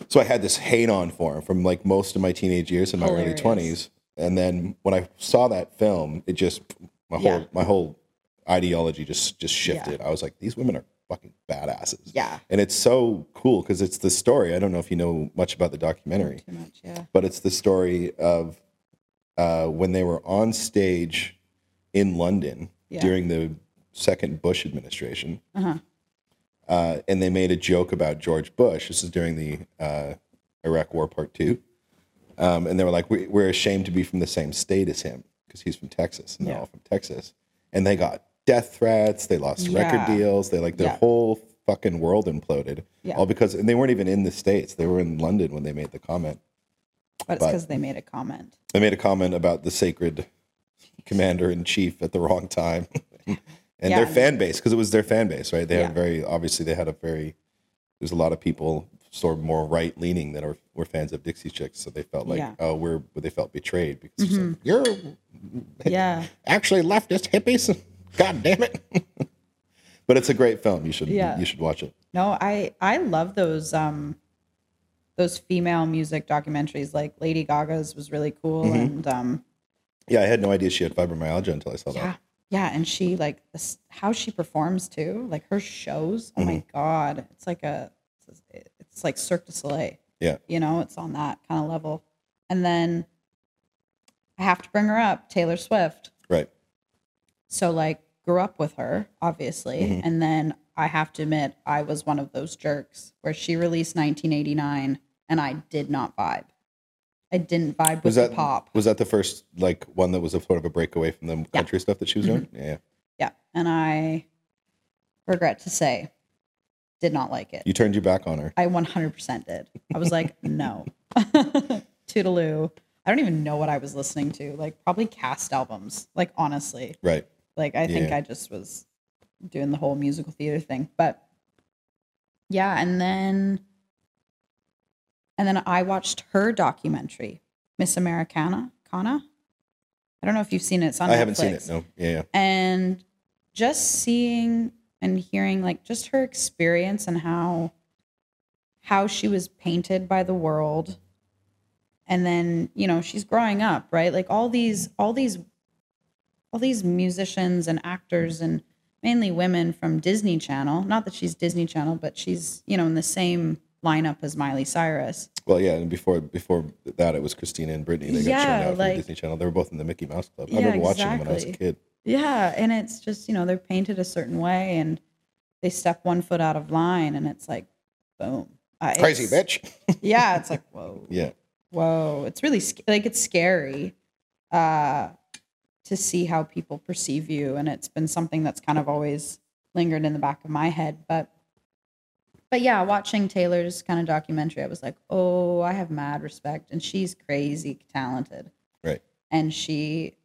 So I had this hate on for him from like most of my teenage years and my early twenties. And then when I saw that film, it just my Yeah. whole my whole ideology just just shifted. I was like, these women are fucking badasses. Yeah. And it's so cool because it's the story. I don't know if you know much about the documentary, Too much, yeah. but it's the story of uh, when they were on stage in London Yeah. during the second Bush administration. Uh-huh. Uh, and they made a joke about George Bush. This is during the uh, Iraq War Part Two. Um, and they were like, we, "We're ashamed to be from the same state as him because he's from Texas, and they're Yeah. all from Texas." And they got death threats. They lost Yeah. record deals. They like their Yeah. whole fucking world imploded. Yeah. All because, and they weren't even in the states. They were in London when they made the comment. But it's because they made a comment. They made a comment about the sacred commander in chief at the wrong time, and their fan base because it was their fan base, right? They had very obviously they had a very there's a lot of people sort of more right leaning that are were fans of Dixie Chicks, so they felt like Yeah. oh we're they felt betrayed because it's like, you're Yeah. actually leftist hippies. God damn it! but it's a great film. You should Yeah. you should watch it. No, I I love those um those female music documentaries. Like Lady Gaga's was really cool, Mm-hmm. and um Yeah, I had no idea she had fibromyalgia until I saw yeah, that. yeah, yeah and she like this, how she performs too, like her shows. Oh my Mm-hmm. god, it's like a it's like Cirque du Soleil. Yeah. you know, it's on that kind of level. And then I have to bring her up, Taylor Swift. Right. So like grew up with her, obviously. Mm-hmm. And then I have to admit I was one of those jerks where she released 1989 and I did not vibe. I didn't vibe with Was that the pop. was that the first like one that was a sort of a breakaway from the country stuff that she was doing? Mm-hmm. Yeah, yeah. Yeah. And I regret to say did not like it. You turned your back on her. I 100% did. I was like, no. Toodaloo. I don't even know what I was listening to. Like probably cast albums. Like honestly. Right. Like I think Yeah. I just was doing the whole musical theater thing. But yeah, and then and then I watched her documentary, Miss Americana, Kana. I don't know if you've seen it. It's on I Netflix. haven't seen it. No. Yeah, yeah. And just seeing and hearing like just her experience and how how she was painted by the world and then you know she's growing up right like all these all these all these musicians and actors and mainly women from disney channel not that she's disney channel but she's you know in the same lineup as miley cyrus Well, yeah, and before before that, it was Christina and Britney. They got Yeah, shown out from like- Disney Channel. They were both in the Mickey Mouse Club. yeah, I remember watching them when I was a kid. Yeah and it's just you know they're painted a certain way and they step one foot out of line and it's like boom. Uh, Crazy bitch. yeah it's like whoa. Yeah, whoa. It's really sc- like it's scary uh to see how people perceive you and it's been something that's kind of always lingered in the back of my head but but yeah watching taylor's kind of documentary i was like oh i have mad respect and she's crazy talented. Right. and she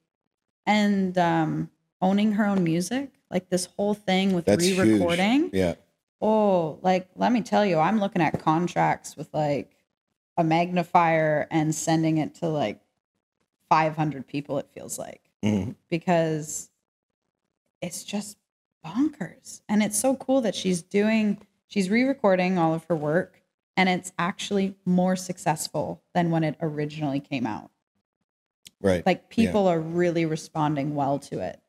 and um owning her own music like this whole thing with That's re-recording Yeah, Oh, like let me tell you, I'm looking at contracts with like a magnifier and sending it to like 500 people. It feels like Mhm. because it's just bonkers. And it's so cool that she's doing, she's re recording all of her work and it's actually more successful than when it originally came out. Right. Like people are really responding well to it.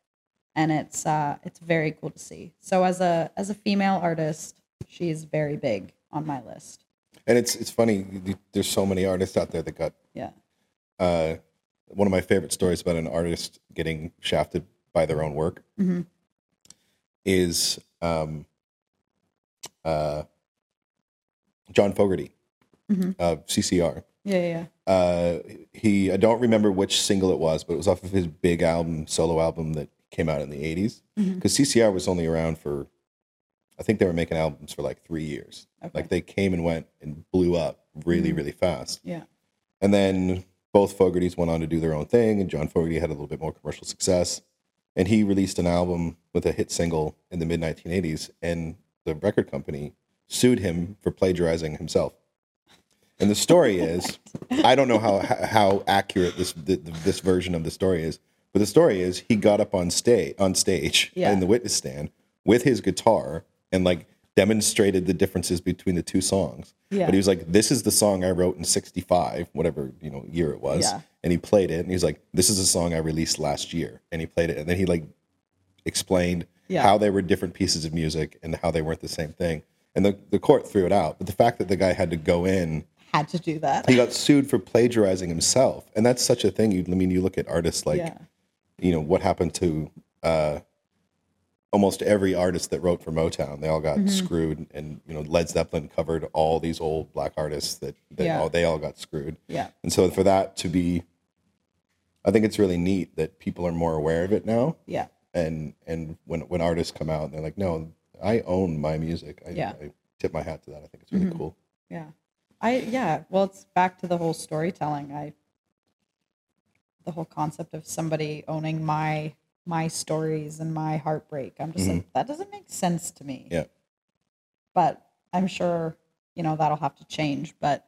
And it's uh it's very cool to see. So as a as a female artist, she's very big on my list. and it's it's funny. There's so many artists out there that got. Yeah. Uh, one of my favorite stories about an artist getting shafted by their own work Mhm. is um, uh, John Fogerty Mhm. of CCR. Yeah, yeah, uh, he I don't remember which single it was, but it was off of his big album, solo album that came out in the 80s. Mhm. Because CCR was only around for, I think they were making albums for like three years. Okay. Like they came and went and blew up really, Mhm. really fast. yeah. And then both Fogertys went on to do their own thing, and John Fogerty had a little bit more commercial success. And he released an album with a hit single in the mid 1980s, and the record company sued him for plagiarizing himself. And the story is, I don't know how how accurate this this version of the story is, but the story is he got up on stage on stage Yeah. in the witness stand with his guitar and like demonstrated the differences between the two songs. Yeah. But he was like, "This is the song I wrote in '65, whatever you know year it was," Yeah. and he played it, and he's like, "This is a song I released last year," and he played it, and then he like explained Yeah. how they were different pieces of music and how they weren't the same thing. And the, the court threw it out. But the fact that the guy had to go in, Had to do that. he got sued for plagiarizing himself. And that's such a thing. You, I mean, you look at artists like, yeah. you know, what happened to uh, almost every artist that wrote for Motown. They all got Mm-hmm. screwed. And, you know, Led Zeppelin covered all these old black artists that, that Yeah. all, they all got screwed. Yeah. And so for that to be, I think it's really neat that people are more aware of it now Yeah. and and when when artists come out and they're like, no, I own my music. I, Yeah. Mm-hmm. I tip my hat to that. I think it's really cool. Yeah. I yeah, well it's back to the whole storytelling. I the whole concept of somebody owning my my stories and my heartbreak. I'm just like that doesn't make sense to me. Yeah. But I'm sure, you know, that'll have to change, but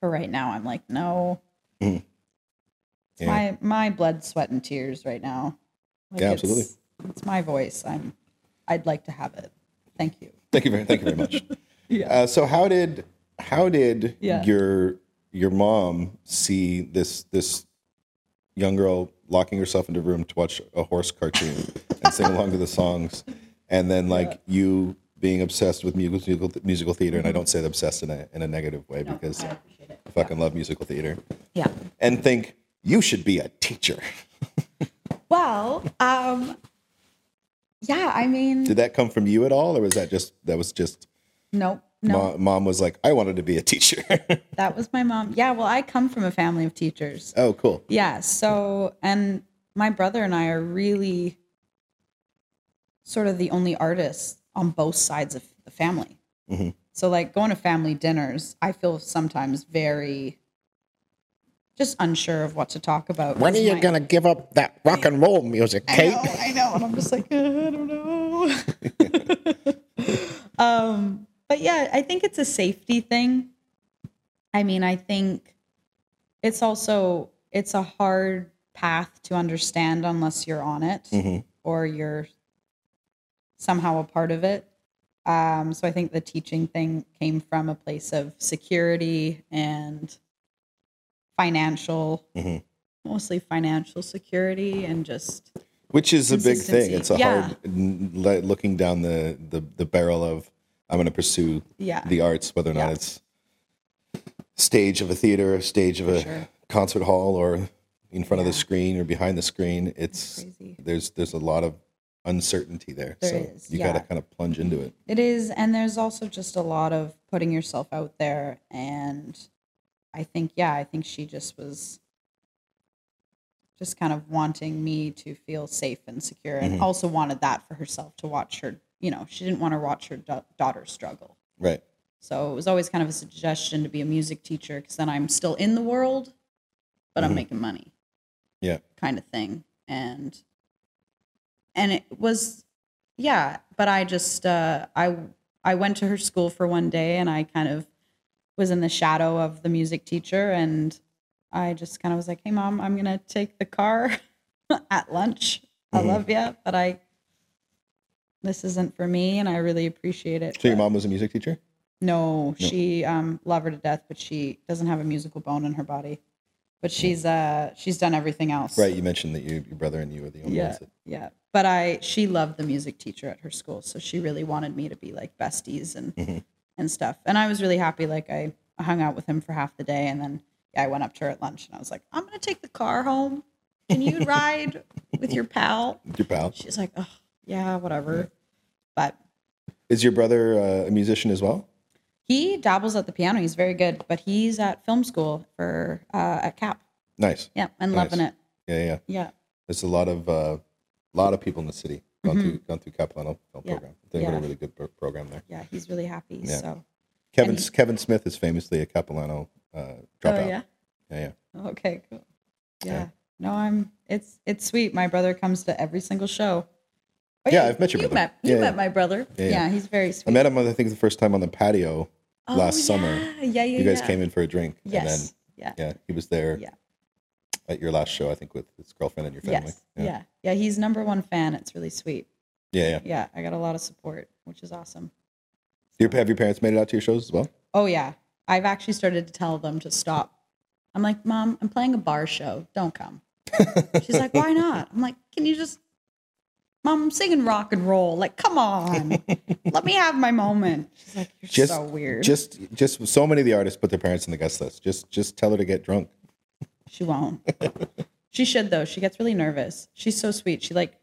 for right now I'm like no. Mhm. It's Yeah. my my blood, sweat and tears right now. Like Yeah, it's- absolutely. It's my voice. I'm I'd like to have it. Thank you. Thank you very thank you very much. Yeah. Uh, so how did how did Yeah. your your mom see this this young girl locking herself into a room to watch a horse cartoon and sing along to the songs, and then like you being obsessed with musical musical theater, and I don't say the obsessed in a in a negative way because I I fucking love musical theater, Yeah. and think you should be a teacher. Well, um, yeah, I mean, Did that come from you at all, or was that just that was just no, no, Mo- mom was like, I wanted to be a teacher. that was my mom. Yeah, well, I come from a family of teachers. oh, cool. Yeah, so, and my brother and I are really sort of the only artists on both sides of the family. Mhm. So, like going to family dinners, I feel sometimes very just unsure of what to talk about. When are you my- going to give up that rock and roll music, I Kate? know, I know. And I'm just like, "Uh, I don't know. um, but yeah, I think it's a safety thing. I mean, I think it's also it's a hard path to understand unless you're on it Mhm. or you're somehow a part of it. Um, so I think the teaching thing came from a place of security and financial, Mhm. mostly financial security and just Which is a big thing. It's a Yeah. hard looking down the, the the barrel of I'm going to pursue yeah, the arts, whether or not Yeah. it's stage of a theater, stage of a sure. concert hall, or in front of the screen or behind the screen. It's crazy. there's there's a lot of uncertainty there. There so is, you got to kind of plunge into it. It is, and there's also just a lot of putting yourself out there. And I think, yeah, I think she just was just kind of wanting me to feel safe and secure, and Mhm. also wanted that for herself to watch her. You know, she didn't want to watch her da- daughter struggle. Right. So it was always kind of a suggestion to be a music teacher because then I'm still in the world, but Mhm. I'm making money. Yeah. Kind of thing. And and it was yeah, but I just uh I I went to her school for one day and I kind of was in the shadow of the music teacher and I just kind of was like, "Hey mom, I'm going to take the car at lunch. I Mhm. love you, but I this isn't for me, and I really appreciate it. So your mom was a music teacher? No, she um love her to death, but she doesn't have a musical bone in her body. But she's uh she's done everything else. Right. You mentioned that you, your brother and you were the only Yeah. ones that. Yeah. But I she loved the music teacher at her school, so she really wanted me to be like besties and Mm-hmm. and stuff. And I was really happy. Like I, I hung out with him for half the day, and then yeah, I went up to her at lunch, and I was like, I'm gonna take the car home. Can you ride with your pal? Your pal. She's like, oh yeah, whatever. But Is your brother uh, a musician as well? he dabbles at the piano. He's very good, but he's at film school for uh, at Cap. Nice. Yeah, and Nice. loving it. Yeah, yeah. Yeah, There's a lot of uh, lot of people in the city gone through gone through Capilano film Mm-hmm. Yeah. program. They've got a really good program there. yeah, he's really happy. Yeah. So, Kevin he- Kevin Smith is famously a Capilano uh, dropout. oh yeah. yeah, yeah. Okay, cool. Yeah. Yeah. No, I'm. It's it's sweet. My brother comes to every single show. Oh, Yeah, I've met your you brother. Met, you Yeah, met yeah. my brother. Yeah, Yeah, yeah. he's very sweet. I met him, I think, the first time on the patio Oh, last summer. Yeah, yeah, yeah. You guys yeah. came in for a drink, Yes. yeah. and then yeah, he was there Yeah. at your last show, I think, with his girlfriend and your family. Yes. Yeah. yeah. He's number one fan. It's really sweet. yeah, yeah. Yeah. I got a lot of support, which is awesome. Your, have your parents made it out to your shows as well? Oh yeah. I've actually started to tell them to stop. I'm like, Mom, I'm playing a bar show. Don't come. She's like, Why not? I'm like, Can you just Mom, I'm singing rock and roll. Like, come on. Let me have my moment. She's like, You're Just, so weird. just, just. So many of the artists put their parents on the guest list. Just, just tell her to get drunk. She won't. she should though. She gets really nervous. She's so sweet. She like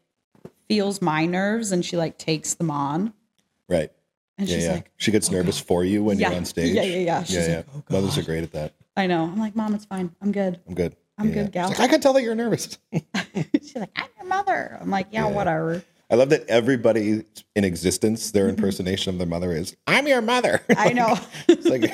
feels my nerves and she like takes them on. Right. And Yeah, she's yeah. like, she gets nervous for you when Yeah. you're on stage. Yeah, yeah, yeah. She's yeah, yeah. like, "Oh, Mothers are great at that. I know. I'm like, Mom, it's fine. I'm good. I'm good. I'm Yeah, good, gal. Like, I can tell that you're nervous. she's like, I'm your mother. I'm like, yeah, Yeah. whatever. I love that everybody in existence, their impersonation of their mother is, I'm your mother. Mm-hmm. I know. it's like,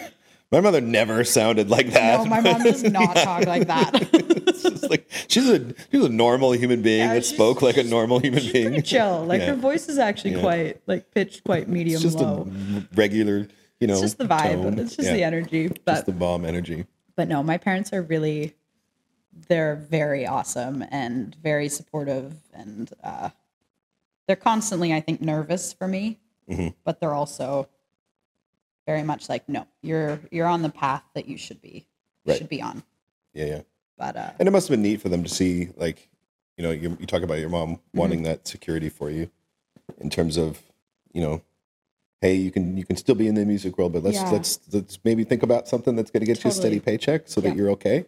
my mother never sounded like that. no, my mom does not talk like that. it's just like, she's a, she's a normal human being Yeah, that spoke like a normal human being. chill. Like Yeah. her voice is actually Yeah. quite like pitched quite medium It's just low. a regular, you know, it's just the vibe. tone. It's just Yeah. the energy. But Just the bomb energy. but no, my parents are really they're very awesome and very supportive and uh they're constantly I think nervous for me, Mm-hmm. but they're also very much like no, you're you're on the path that you should be Right. should be on. Yeah, yeah. But uh And it must have been neat for them to see, like, you know, you, you talk about your mom Mm-hmm. wanting that security for you, in terms of, you know, hey, you can you can still be in the music world, but let's Yeah. let's let's maybe think about something that's going to get you a steady paycheck so that you're okay,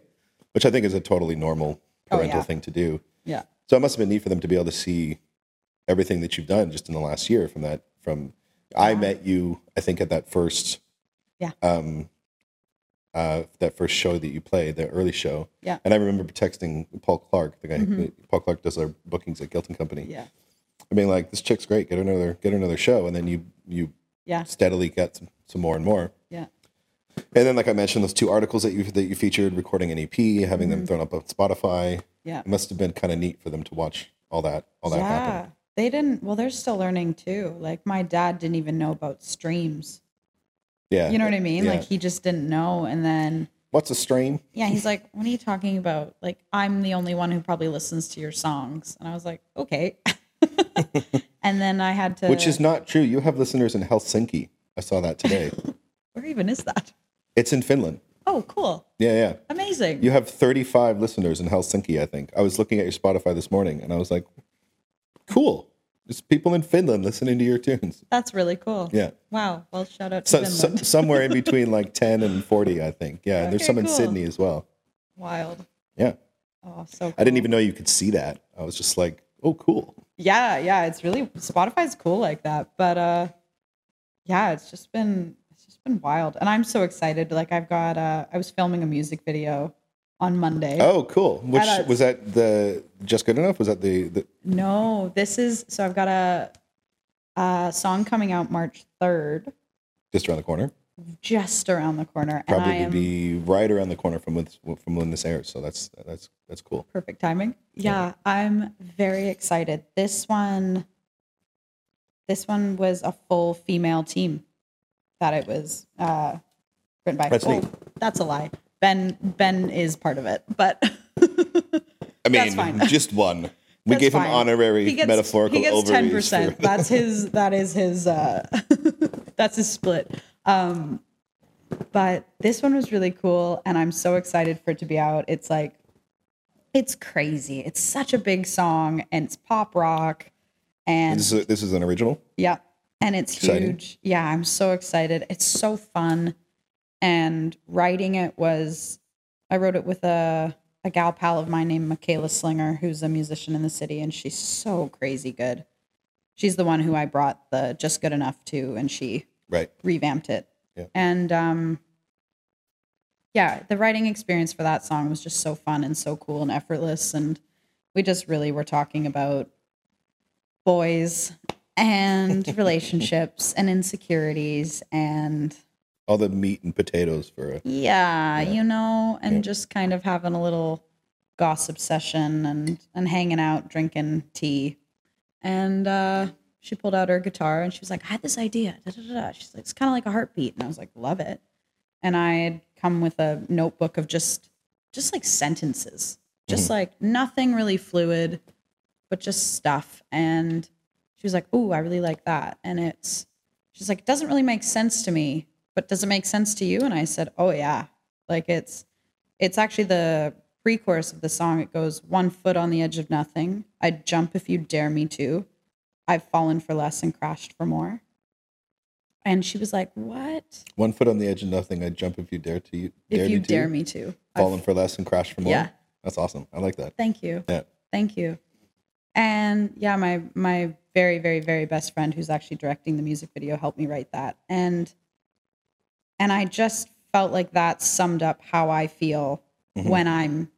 which I think is a totally normal Oh, parental yeah. thing to do. yeah. So it must have been neat for them to be able to see everything that you've done just in the last year. From that, from I met you, I think at that first, Yeah. um, uh, that first show that you played, the early show. Yeah. And I remember texting Paul Clark, the guy. Mhm. Paul Clark does our bookings at Guilt & Company. Yeah. I mean, like this chick's great. Get another, get another show, and then you you Yeah. steadily get some, some more and more. And then, like I mentioned, those two articles that you that you featured, recording an EP, having them thrown up on Spotify. Mm-hmm. Yeah. It must have been kind of neat for them to watch all that all that happen. yeah. They didn't well, they're still learning too. Like my dad didn't even know about streams. Yeah. You know what I mean? Yeah. Like he just didn't know and then What's a stream? Yeah, he's like, "What are you talking about? Like, I'm the only one who probably listens to your songs." And I was like, "Okay." and then I had to, Which is not true. You have listeners in Helsinki. I saw that today. where even is that? It's in Finland. Oh, cool, Yeah, yeah. amazing. You have 35 listeners in Helsinki, I think. I was looking at your Spotify this morning and I was like, cool. There's people in Finland listening to your tunes. That's really cool. Yeah. Wow. Well, shout out to So, so- Finland. somewhere in between like 10 and 40, I think. Yeah. and there's Okay, some in. Sydney as well. Wild. Yeah. Oh, so. Cool. I didn't even know you could see that. I was just like, oh, cool. Yeah, yeah. It's really Spotify's cool like that, but uh, yeah, it's just been been wild, and I'm so excited. Like I've got uh, I was filming a music video on Monday. Oh, cool. Which a- was that the Just Good Enough? Was that the, the No, this is so I've got a, a song coming out March 3rd, just around the corner? just around the corner. Probably am be right around the corner from when, from when this airs. So that's that's that's cool. perfect timing. Yeah, I'm very excited. This one this one was a full female team that it was uh written by. That's well, neat. that's a lie. Ben Ben is part of it, but I mean, fine. just one. We That's gave him honorary he gets, metaphorical he gets 10%. for- That's his that is his uh that's his split. Um but this one was really cool and I'm so excited for it to be out. It's like it's crazy. It's such a big song and it's pop rock and This is this is an original. yeah. And it's Exciting. huge. Yeah, I'm so excited. It's so fun. And writing it was I wrote it with a a gal pal of mine named Michaela Slinger, who's a musician in the city, and she's so crazy good. She's the one who I brought the Just Good Enough to, and she Right. revamped it. Yeah. And um yeah, the writing experience for that song was just so fun and so cool and effortless and we just really were talking about boys and relationships and insecurities and All the meat and potatoes for a yeah, you know, and Yeah. just kind of having a little gossip session and and hanging out, drinking tea. And uh she pulled out her guitar and she was like, I had this idea. Da, da, da. She's like, it's kind of like a heartbeat. And I was like, love it. And I had come with a notebook of just just like sentences. Just like nothing really fluid, but just stuff. And she was like, Ooh, I really like that. And it's she's like, it doesn't really make sense to me, but does it make sense to you? And I said, Oh yeah. Like it's it's actually the pre-chorus of the song. It goes, One foot on the edge of nothing. I'd jump if you dare me to. I've fallen for less and crashed for more. And she was like, What? one foot on the edge of nothing. I'd jump if you dare to. Dare if you me to. dare me to. I've- Fallen for less and crash for more. Yeah. That's awesome. I like that. Thank you. Yeah. Thank you. And yeah, my my very very very best friend who's actually directing the music video helped me write that. And and I just felt like that summed up how I feel Mhm. when I'm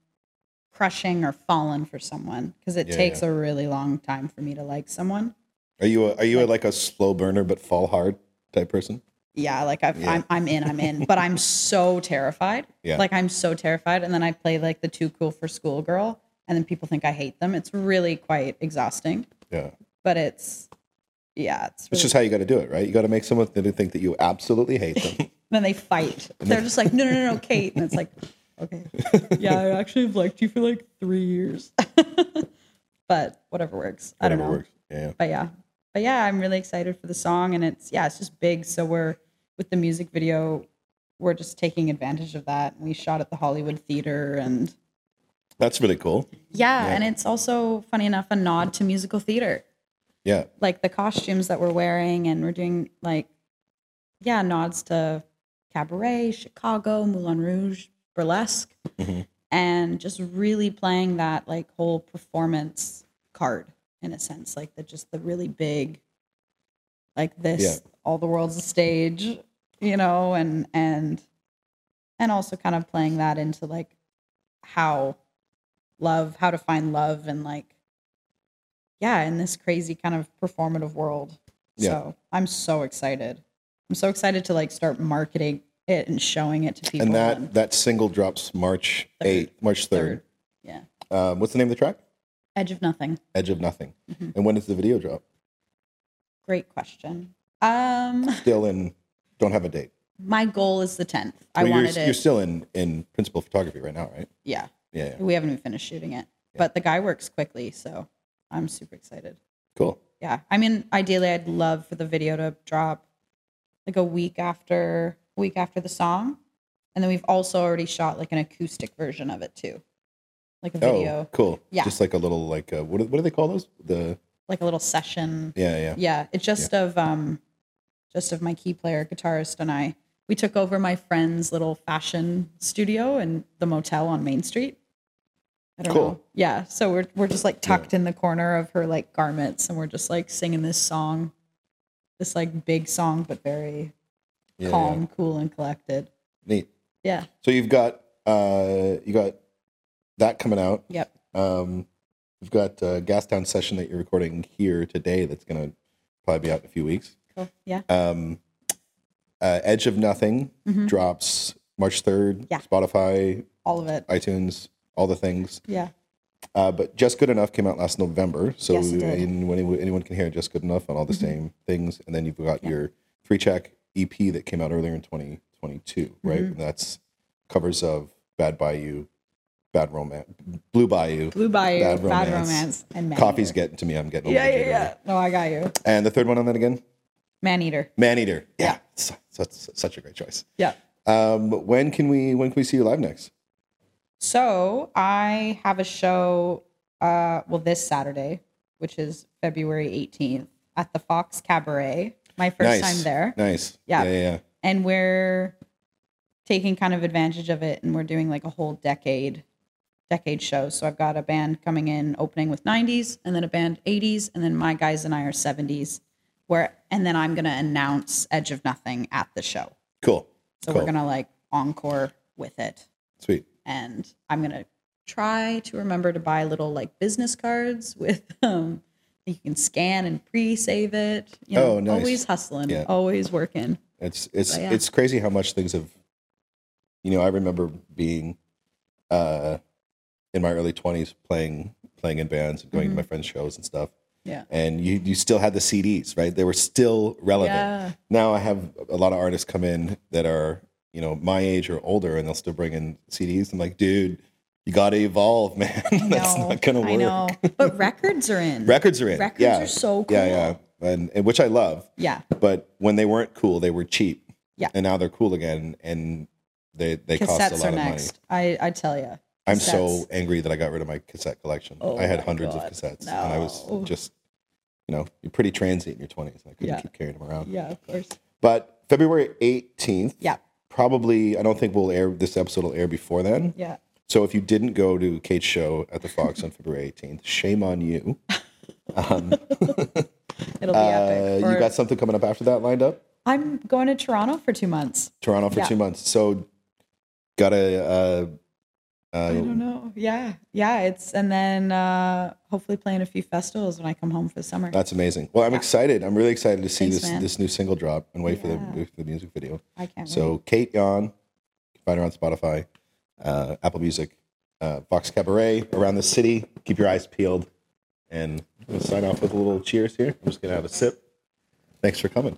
crushing or falling for someone because it Yeah, takes a really long time for me to like someone. Are you a, are you a, like a slow burner but fall hard type person? Yeah, like I've, Yeah. I'm I'm in, I'm in, but I'm so terrified. Yeah. Like I'm so terrified, and then I play like the too cool for school girl, and then people think I hate them. It's really quite exhausting. Yeah. but it's yeah, it's, It's just how you got to do it, right? You got to make someone think that you absolutely hate them. then they fight. They're just like, no, no, no, no, Kate, and it's like, okay, yeah, I actually have liked you for like three years, but whatever works. I don't Whatever know, works. Yeah. but yeah, but yeah, I'm really excited for the song, and it's yeah, it's just big. So we're with the music video, we're just taking advantage of that. We shot at the Hollywood Theater, and That's really cool. yeah, Yeah. and it's also funny enough a nod to musical theater. Yeah. like the costumes that we're wearing and we're doing like yeah nods to cabaret chicago moulin rouge burlesque Mhm. and just really playing that like whole performance card in a sense like the just the really big like this Yeah. all the world's a stage you know and and and also kind of playing that into like how love how to find love and like yeah in this crazy kind of performative world Yeah. so i'm so excited i'm so excited to like start marketing it and showing it to people And that and that single drops March 8th, March 3rd. yeah Um, what's the name of the track? edge of nothing Edge of Nothing. Mhm. And when does the video drop? great question um Still in, don't have a date. my goal is the 10th i Well, you're, wanted you're still in, in principal photography right now, right? yeah Yeah. yeah. we haven't even finished shooting it but the guy works quickly so i'm super excited Cool. yeah i mean ideally i'd love for the video to drop like a week after week after the song and then we've also already shot like an acoustic version of it too like a video Oh, cool. Yeah. Just like a little, like, uh, what, do- what do they call those? The, like a little session yeah, yeah. yeah it's just of um just of my key player guitarist and i we took over my friend's little fashion studio in the motel on main street i don't Cool. know yeah so we're, we're just like tucked in the corner of her like garments and we're just like singing this song this like big song but very yeah, calm yeah. cool and collected Neat. yeah So you've got, uh, you got that coming out. yep Um, we've got a Gastown session that you're recording here today that's going to probably be out in a few weeks. cool yeah Um, uh, Edge of Nothing Mhm. drops March 3rd. Yeah. Spotify, all of it iTunes, all the things. yeah Uh, but Just Good Enough came out last November. So Yes, anyone, anyone can hear Just Good Enough on all the same things. And then you've got Yeah. your three track EP that came out earlier in 2022, right? Mhm. And that's covers of Bad Bayou, Bad Romance, Blue Bayou, Blue Bayou, Bad Bad Romance. Romance, and Man Coffee's Eater. getting to me. I'm getting a Yeah, yeah, yeah. No, I got you. And the third one on that again, Man Eater. Man Eater. Yeah, such such a great choice. Yeah. Um, when can we when can we see you live next? So I have a show, uh, well, this Saturday, which is February 18th at the Fox Cabaret. My first nice. time there. Nice. Yeah. Yeah. Yeah. yeah. and we're taking kind of advantage of it and we're doing like a whole decade decade show so i've got a band coming in opening with 90s and then a band 80s and then my guys and i are 70s where and then i'm going to announce edge of nothing at the show Cool. so cool. we're going to like encore with it Sweet. And i'm going to try to remember to buy little like business cards with um you can scan and pre-save it you know Oh, nice. always hustling Yeah. always working It's it's yeah. it's crazy how much things have. You know, I remember being, uh, in my early twenties playing playing in bands and going Mm-hmm. to my friends' shows and stuff. yeah And you you still had the CDs, right? They were still relevant. Yeah. Now I have a lot of artists come in that are you know my age or older, and they'll still bring in CDs. I'm like, dude, you got to evolve, man. That's not gonna work. I know. But records are in. Records are in. Records yeah. are so Yeah, cool. yeah, and, and which I love. Yeah. But when they weren't cool, they were cheap. Yeah. And now they're cool again, and they they cost a lot are of next. I, I tell you. I'm so angry that I got rid of my cassette collection. Oh I had hundreds God. of cassettes, and I was just, you know, you're pretty transient in your 20s. I couldn't Yeah. keep carrying them around. Yeah, of course. But February 18th. Yeah. Probably, I don't think we'll air this episode will air before then. Yeah. So if you didn't go to Kate's show at the Fox on February 18th, shame on you. It'll be Uh, epic. you got something coming up after that lined up? I'm going to Toronto for two months. Toronto for Yeah. two months. So got a uh, uh, I don't know. Yeah. Yeah. It's and then uh hopefully playing a few festivals when I come home for the summer. that's amazing. Well, I'm excited. I'm really excited to see Thanks, this man. this new single drop and wait for the Yeah. for the music video. I can't wait. So Kate Yahn, you can find her on Spotify, uh, Apple Music, uh, Fox Cabaret around the city. Keep your eyes peeled, and I'm gonna sign off with a little cheers here. I'm just gonna have a sip. Thanks for coming.